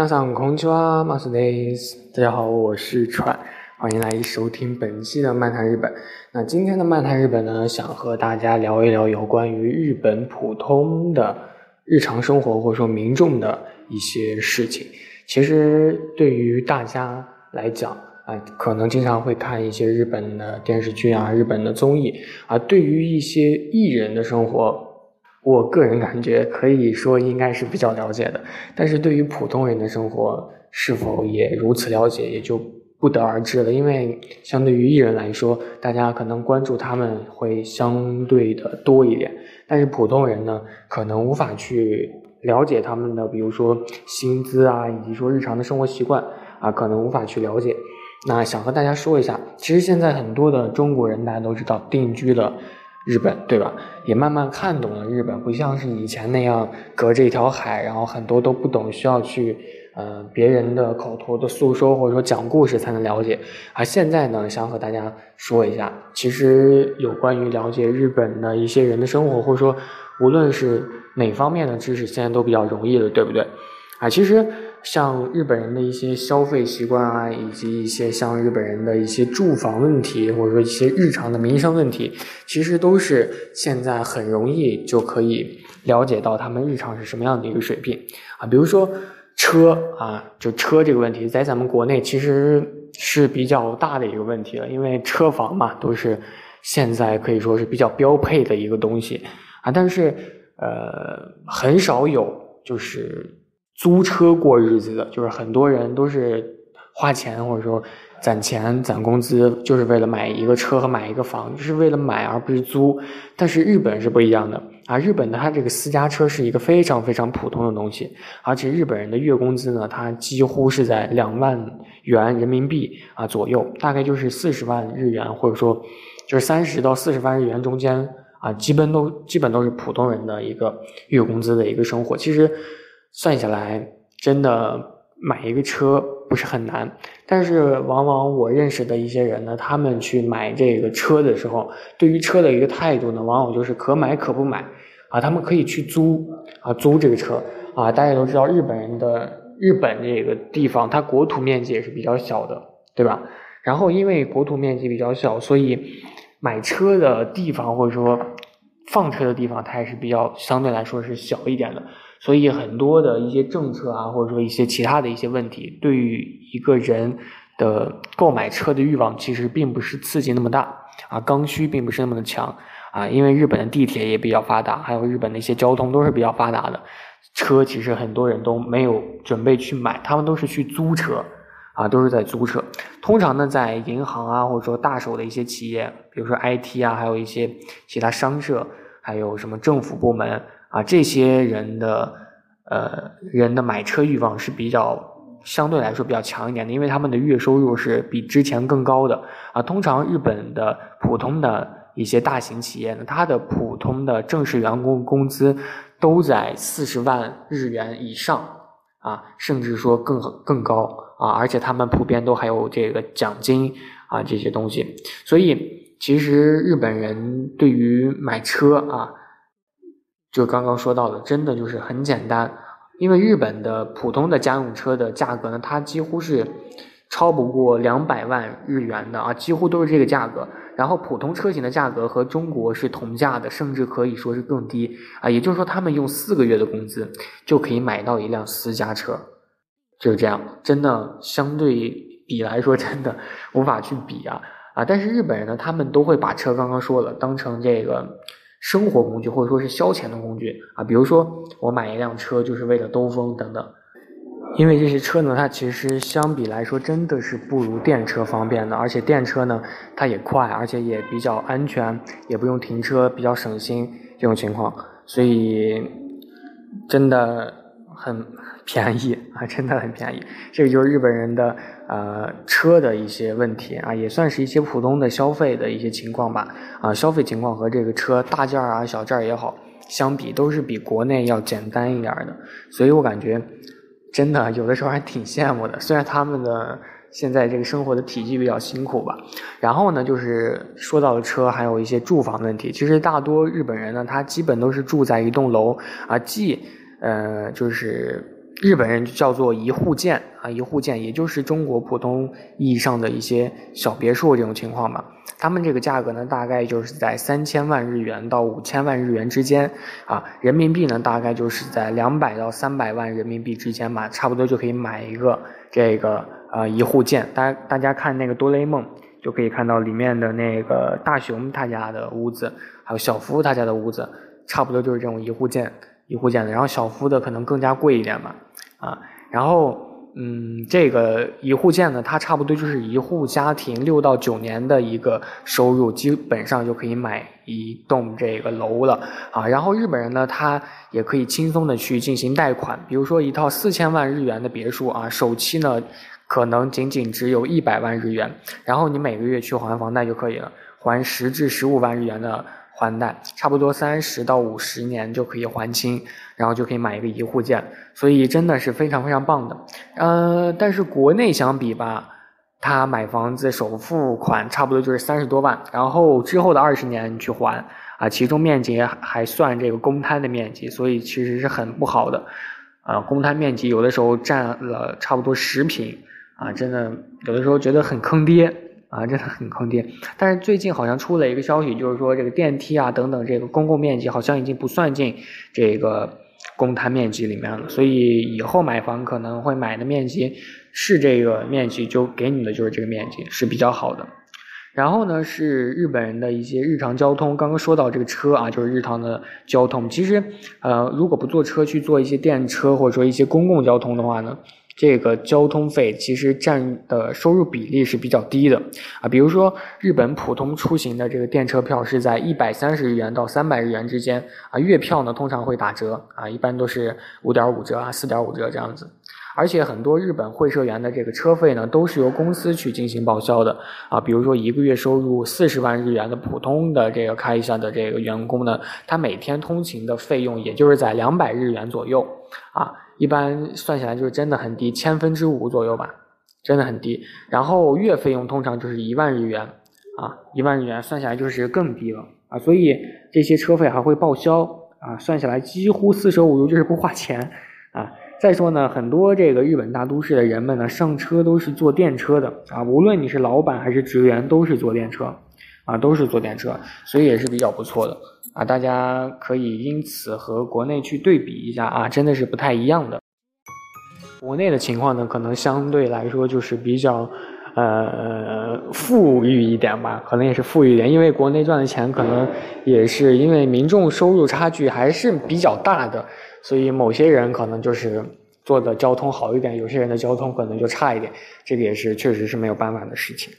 嗨，皆さんこんにちは、マスです。大家好，我是川，欢迎来收听本期的漫谈日本。那今天的漫谈日本呢，想和大家聊一聊有关于日本普通的日常生活或者说民众的一些事情。其实对于大家来讲啊，可能经常会看一些日本的电视剧啊、日本的综艺啊，对于一些艺人的生活。 我个人感觉可以说应该是比较了解的，但是对于普通人的生活是否也如此了解，也就不得而知了。因为相对于艺人来说，大家可能关注他们会相对的多一点，但是普通人呢，可能无法去了解他们的，比如说薪资啊，以及说日常的生活习惯啊，可能无法去了解。那想和大家说一下，其实现在很多的中国人，大家都知道定居了。日本对吧？也慢慢看懂了日本，不像是以前那样隔着一条海，然后很多都不懂，需要去呃别人的口头的诉说或者说讲故事才能了解。而现在呢，想和大家说一下，其实有关于了解日本的一些人的生活，或者说无论是哪方面的知识，现在都比较容易了，对不对？啊，其实。像日本人的一些消费习惯啊，以及一些像日本人的一些住房问题，或者说一些日常的民生问题，其实都是现在很容易就可以了解到他们日常是什么样的一个水平啊。比如说车啊，就车这个问题，在咱们国内其实是比较大的一个问题了，因为车房嘛都是现在可以说是比较标配的一个东西啊，但是呃很少有就是。租车过日子的，就是很多人都是花钱或者说攒钱攒工资，就是为了买一个车和买一个房，就是为了买而不是租。但是日本是不一样的啊，日本的它这个私家车是一个非常非常普通的东西，而且日本人的月工资呢，它几乎是在两万元人民币啊左右，大概就是四十万日元，或者说就是三十到四十万日元中间啊，基本都基本都是普通人的一个月工资的一个生活，其实。算下来，真的买一个车不是很难，但是往往我认识的一些人呢，他们去买这个车的时候，对于车的一个态度呢，往往就是可买可不买啊。他们可以去租啊，租这个车啊。大家都知道，日本人的日本这个地方，它国土面积也是比较小的，对吧？然后因为国土面积比较小，所以买车的地方或者说放车的地方，它也是比较相对来说是小一点的。所以很多的一些政策啊，或者说一些其他的一些问题，对于一个人的购买车的欲望，其实并不是刺激那么大啊，刚需并不是那么的强啊。因为日本的地铁也比较发达，还有日本的一些交通都是比较发达的，车其实很多人都没有准备去买，他们都是去租车啊，都是在租车。通常呢，在银行啊，或者说大手的一些企业，比如说 IT 啊，还有一些其他商社，还有什么政府部门。啊，这些人的呃人的买车欲望是比较相对来说比较强一点的，因为他们的月收入是比之前更高的啊。通常日本的普通的一些大型企业呢，它的普通的正式员工工资都在四十万日元以上啊，甚至说更更高啊，而且他们普遍都还有这个奖金啊这些东西。所以其实日本人对于买车啊。就刚刚说到的，真的就是很简单，因为日本的普通的家用车的价格呢，它几乎是超不过两百万日元的啊，几乎都是这个价格。然后普通车型的价格和中国是同价的，甚至可以说是更低啊。也就是说，他们用四个月的工资就可以买到一辆私家车，就是这样。真的相对比来说，真的无法去比啊啊！但是日本人呢，他们都会把车刚刚说了当成这个。生活工具或者说是消遣的工具啊，比如说我买一辆车就是为了兜风等等，因为这些车呢，它其实相比来说真的是不如电车方便的，而且电车呢它也快，而且也比较安全，也不用停车，比较省心这种情况，所以真的。很便宜啊，真的很便宜。这个就是日本人的呃车的一些问题啊，也算是一些普通的消费的一些情况吧。啊，消费情况和这个车大件儿啊、小件儿也好相比，都是比国内要简单一点的。所以我感觉真的有的时候还挺羡慕的。虽然他们的现在这个生活的体积比较辛苦吧。然后呢，就是说到了车，还有一些住房问题。其实大多日本人呢，他基本都是住在一栋楼啊，既呃，就是日本人叫做一户建啊，一户建，也就是中国普通意义上的一些小别墅这种情况吧。他们这个价格呢，大概就是在三千万日元到五千万日元之间啊，人民币呢，大概就是在两百到三百万人民币之间吧，差不多就可以买一个这个呃一户建。大家大家看那个哆啦 A 梦，就可以看到里面的那个大雄他家的屋子，还有小夫他家的屋子，差不多就是这种一户建。一户建的，然后小夫的可能更加贵一点吧，啊，然后嗯，这个一户建呢，它差不多就是一户家庭六到九年的一个收入，基本上就可以买一栋这个楼了啊。然后日本人呢，他也可以轻松的去进行贷款，比如说一套四千万日元的别墅啊，首期呢可能仅仅只有一百万日元，然后你每个月去还房贷就可以了，还十至十五万日元的。还贷差不多三十到五十年就可以还清，然后就可以买一个一户建，所以真的是非常非常棒的。呃，但是国内相比吧，他买房子首付款差不多就是三十多万，然后之后的二十年去还啊，其中面积还算这个公摊的面积，所以其实是很不好的。啊，公摊面积有的时候占了差不多十平啊，真的有的时候觉得很坑爹。啊，真的很坑爹！但是最近好像出了一个消息，就是说这个电梯啊等等这个公共面积好像已经不算进这个公摊面积里面了，所以以后买房可能会买的面积是这个面积，就给你的就是这个面积是比较好的。然后呢，是日本人的一些日常交通。刚刚说到这个车啊，就是日常的交通。其实，呃，如果不坐车去坐一些电车或者说一些公共交通的话呢？这个交通费其实占的收入比例是比较低的。啊，比如说日本普通出行的这个电车票是在一百三十日元到三百日元之间啊，月票呢通常会打折啊，一般都是五点五折啊、四点五折这样子，而且很多日本会社员的这个车费呢都是由公司去进行报销的啊，比如说一个月收入四十万日元的普通的这个开一下的这个员工呢，他每天通勤的费用也就是在两百日元左右啊。一般算下来就是真的很低，千分之五左右吧，真的很低。然后月费用通常就是一万日元，啊，一万日元算下来就是更低了啊。所以这些车费还会报销啊，算下来几乎四舍五入就是不花钱啊。再说呢，很多这个日本大都市的人们呢，上车都是坐电车的啊，无论你是老板还是职员，都是坐电车，啊，都是坐电车，所以也是比较不错的。啊，大家可以因此和国内去对比一下啊，真的是不太一样的。国内的情况呢，可能相对来说就是比较，呃，富裕一点吧，可能也是富裕一点，因为国内赚的钱可能也是因为民众收入差距还是比较大的，所以某些人可能就是做的交通好一点，有些人的交通可能就差一点，这个也是确实是没有办法的事情。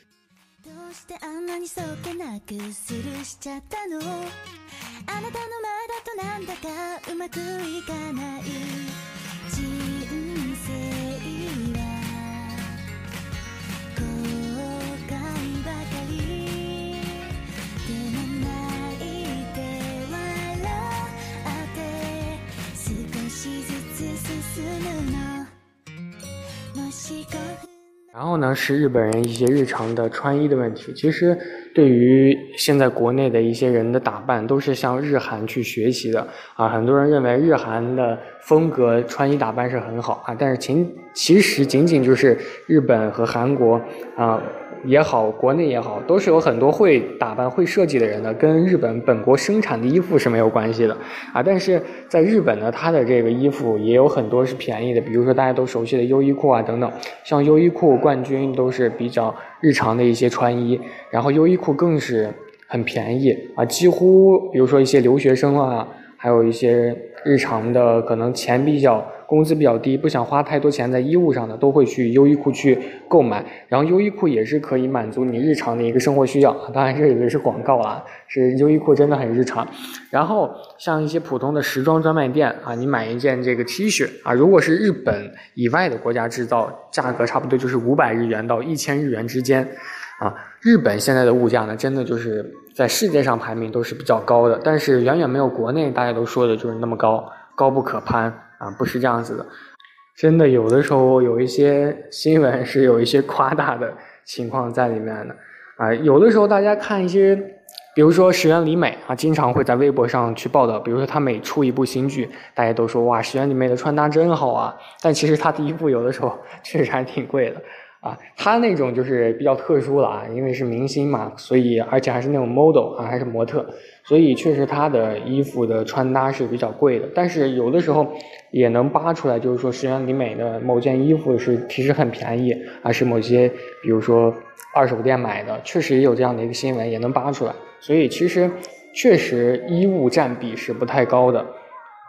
然后呢，是日本人一些日常的穿衣的问题。其实，对于现在国内的一些人的打扮，都是向日韩去学习的啊。很多人认为日韩的风格穿衣打扮是很好啊，但是其其实仅仅就是日本和韩国啊。也好，国内也好，都是有很多会打扮、会设计的人的，跟日本本国生产的衣服是没有关系的啊。但是在日本呢，它的这个衣服也有很多是便宜的，比如说大家都熟悉的优衣库啊等等，像优衣库冠军都是比较日常的一些穿衣，然后优衣库更是很便宜啊，几乎比如说一些留学生啊，还有一些日常的可能钱比较。工资比较低，不想花太多钱在衣物上的，都会去优衣库去购买。然后优衣库也是可以满足你日常的一个生活需要。当然这里是广告啊，是优衣库真的很日常。然后像一些普通的时装专卖店啊，你买一件这个 T 恤啊，如果是日本以外的国家制造，价格差不多就是五百日元到一千日元之间。啊，日本现在的物价呢，真的就是在世界上排名都是比较高的，但是远远没有国内大家都说的就是那么高，高不可攀。啊，不是这样子的，真的有的时候有一些新闻是有一些夸大的情况在里面的，啊，有的时候大家看一些比如说石原里美啊，经常会在微博上去报道，比如说她每出一部新剧，大家都说哇，石原里美的穿搭真好啊。但其实她的衣服有的时候 确实还挺贵的啊。他那种就是比较特殊了啊，因为是明星嘛，所以而且还是那种 model 啊，还是模特，所以确实他的衣服的穿搭是比较贵的。但是有的时候也能扒出来，就是说石原里美的某件衣服是其实很便宜，啊，是某些比如说二手店买的，确实也有这样的一个新闻，也能扒出来。所以其实确实衣物占比是不太高的，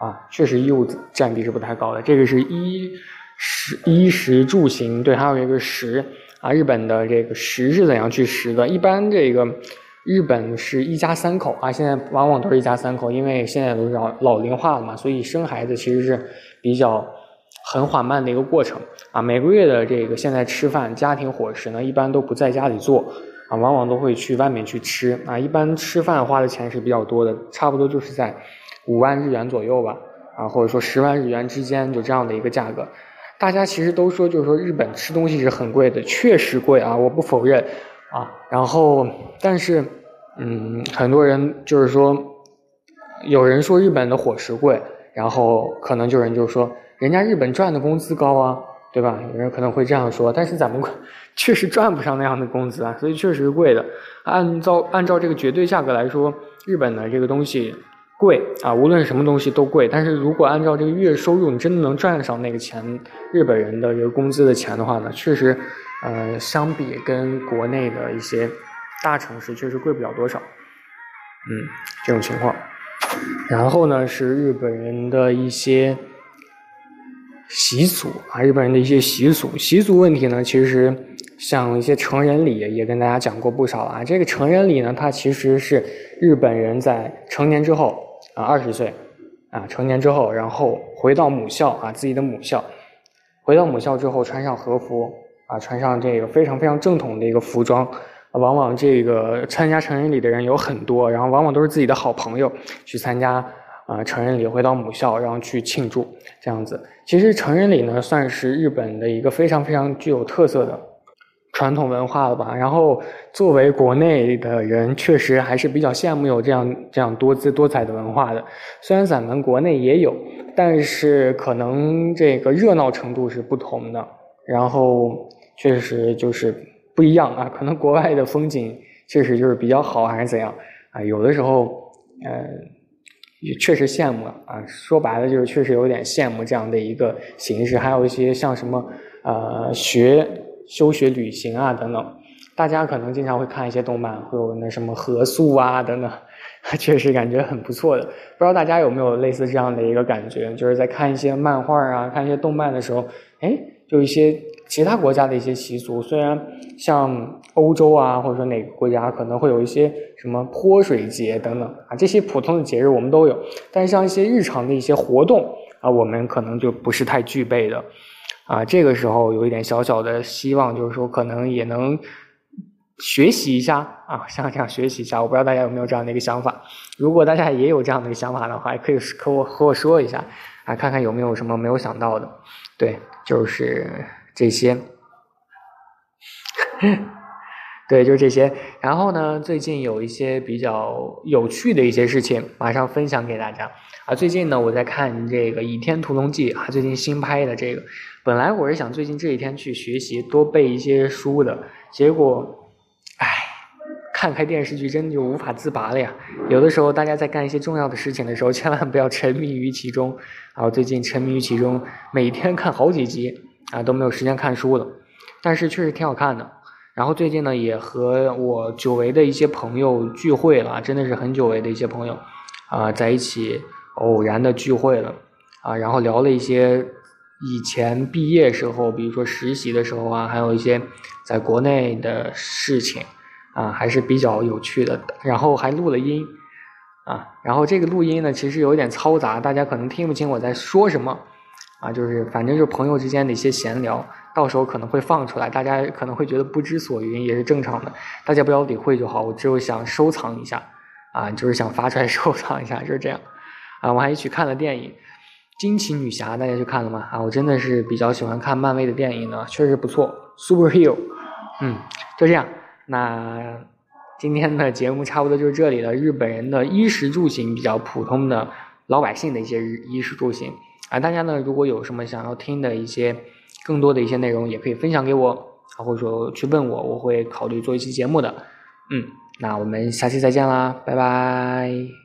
啊，确实衣物占比是不太高的。这个是衣食衣食住行，对，还有一个食啊，日本的这个食是怎样去食的？一般这个日本是一家三口啊，现在往往都是一家三口，因为现在都是老老龄化了嘛，所以生孩子其实是比较很缓慢的一个过程啊。每个月的这个现在吃饭家庭伙食呢，一般都不在家里做。啊，往往都会去外面去吃啊，一般吃饭花的钱是比较多的，差不多就是在五万日元左右吧，啊，或者说十万日元之间，就这样的一个价格。大家其实都说，就是说日本吃东西是很贵的，确实贵啊，我不否认啊。然后，但是，嗯，很多人就是说，有人说日本的伙食贵，然后可能就有人就说，人家日本赚的工资高啊。对吧？有人可能会这样说，但是咱们确实赚不上那样的工资啊，所以确实是贵的。按照按照这个绝对价格来说，日本的这个东西贵啊，无论什么东西都贵。但是如果按照这个月收入，你真的能赚上那个钱，日本人的这个工资的钱的话呢，确实，呃，相比跟国内的一些大城市，确实贵不了多少。嗯，这种情况。然后呢，是日本人的一些。习俗啊，日本人的一些习俗，习俗问题呢，其实像一些成人礼也跟大家讲过不少啊。这个成人礼呢，它其实是日本人在成年之后啊，二十岁啊，成年之后，然后回到母校啊，自己的母校，回到母校之后穿上和服啊，穿上这个非常非常正统的一个服装，往往这个参加成人礼的人有很多，然后往往都是自己的好朋友去参加。啊，成人礼回到母校，然后去庆祝，这样子。其实成人礼呢，算是日本的一个非常非常具有特色的传统文化了吧。然后，作为国内的人，确实还是比较羡慕有这样这样多姿多彩的文化的。虽然咱们国内也有，但是可能这个热闹程度是不同的。然后，确实就是不一样啊。可能国外的风景确实就是比较好，还是怎样啊？有的时候，嗯。也确实羡慕啊，说白了就是确实有点羡慕这样的一个形式，还有一些像什么呃学休学旅行啊等等，大家可能经常会看一些动漫，会有那什么合宿啊等等，确实感觉很不错的。不知道大家有没有类似这样的一个感觉，就是在看一些漫画啊、看一些动漫的时候，哎，就一些。其他国家的一些习俗，虽然像欧洲啊，或者说哪个国家可能会有一些什么泼水节等等啊，这些普通的节日我们都有，但是像一些日常的一些活动啊，我们可能就不是太具备的啊。这个时候有一点小小的希望，就是说可能也能学习一下啊，像这样学习一下。我不知道大家有没有这样的一个想法，如果大家也有这样的一个想法的话，也可以和我和我说一下啊，看看有没有什么没有想到的。对，就是。这些，对，就是这些。然后呢，最近有一些比较有趣的一些事情，马上分享给大家。啊，最近呢，我在看这个《倚天屠龙记》啊，最近新拍的这个。本来我是想最近这几天去学习，多背一些书的，结果，唉，看开电视剧真的就无法自拔了呀。有的时候，大家在干一些重要的事情的时候，千万不要沉迷于其中。啊，我最近沉迷于其中，每天看好几集。啊，都没有时间看书了，但是确实挺好看的。然后最近呢，也和我久违的一些朋友聚会了，真的是很久违的一些朋友，啊，在一起偶然的聚会了，啊，然后聊了一些以前毕业时候，比如说实习的时候啊，还有一些在国内的事情，啊，还是比较有趣的。然后还录了音，啊，然后这个录音呢，其实有点嘈杂，大家可能听不清我在说什么。啊，就是反正就是朋友之间的一些闲聊，到时候可能会放出来，大家可能会觉得不知所云，也是正常的，大家不要理会就好。我只有想收藏一下，啊，就是想发出来 收藏一下，就是这样。啊，我还一起看了电影《惊奇女侠》，大家去看了吗？啊，我真的是比较喜欢看漫威的电影呢，确实不错，Super Hero。嗯，就这样。那。今天的节目差不多就是这里了。日本人的衣食住行比较普通的老百姓的一些衣食住行啊，大家呢如果有什么想要听的一些更多的一些内容，也可以分享给我啊，或者说去问我，我会考虑做一期节目的。嗯，那我们下期再见啦，拜拜。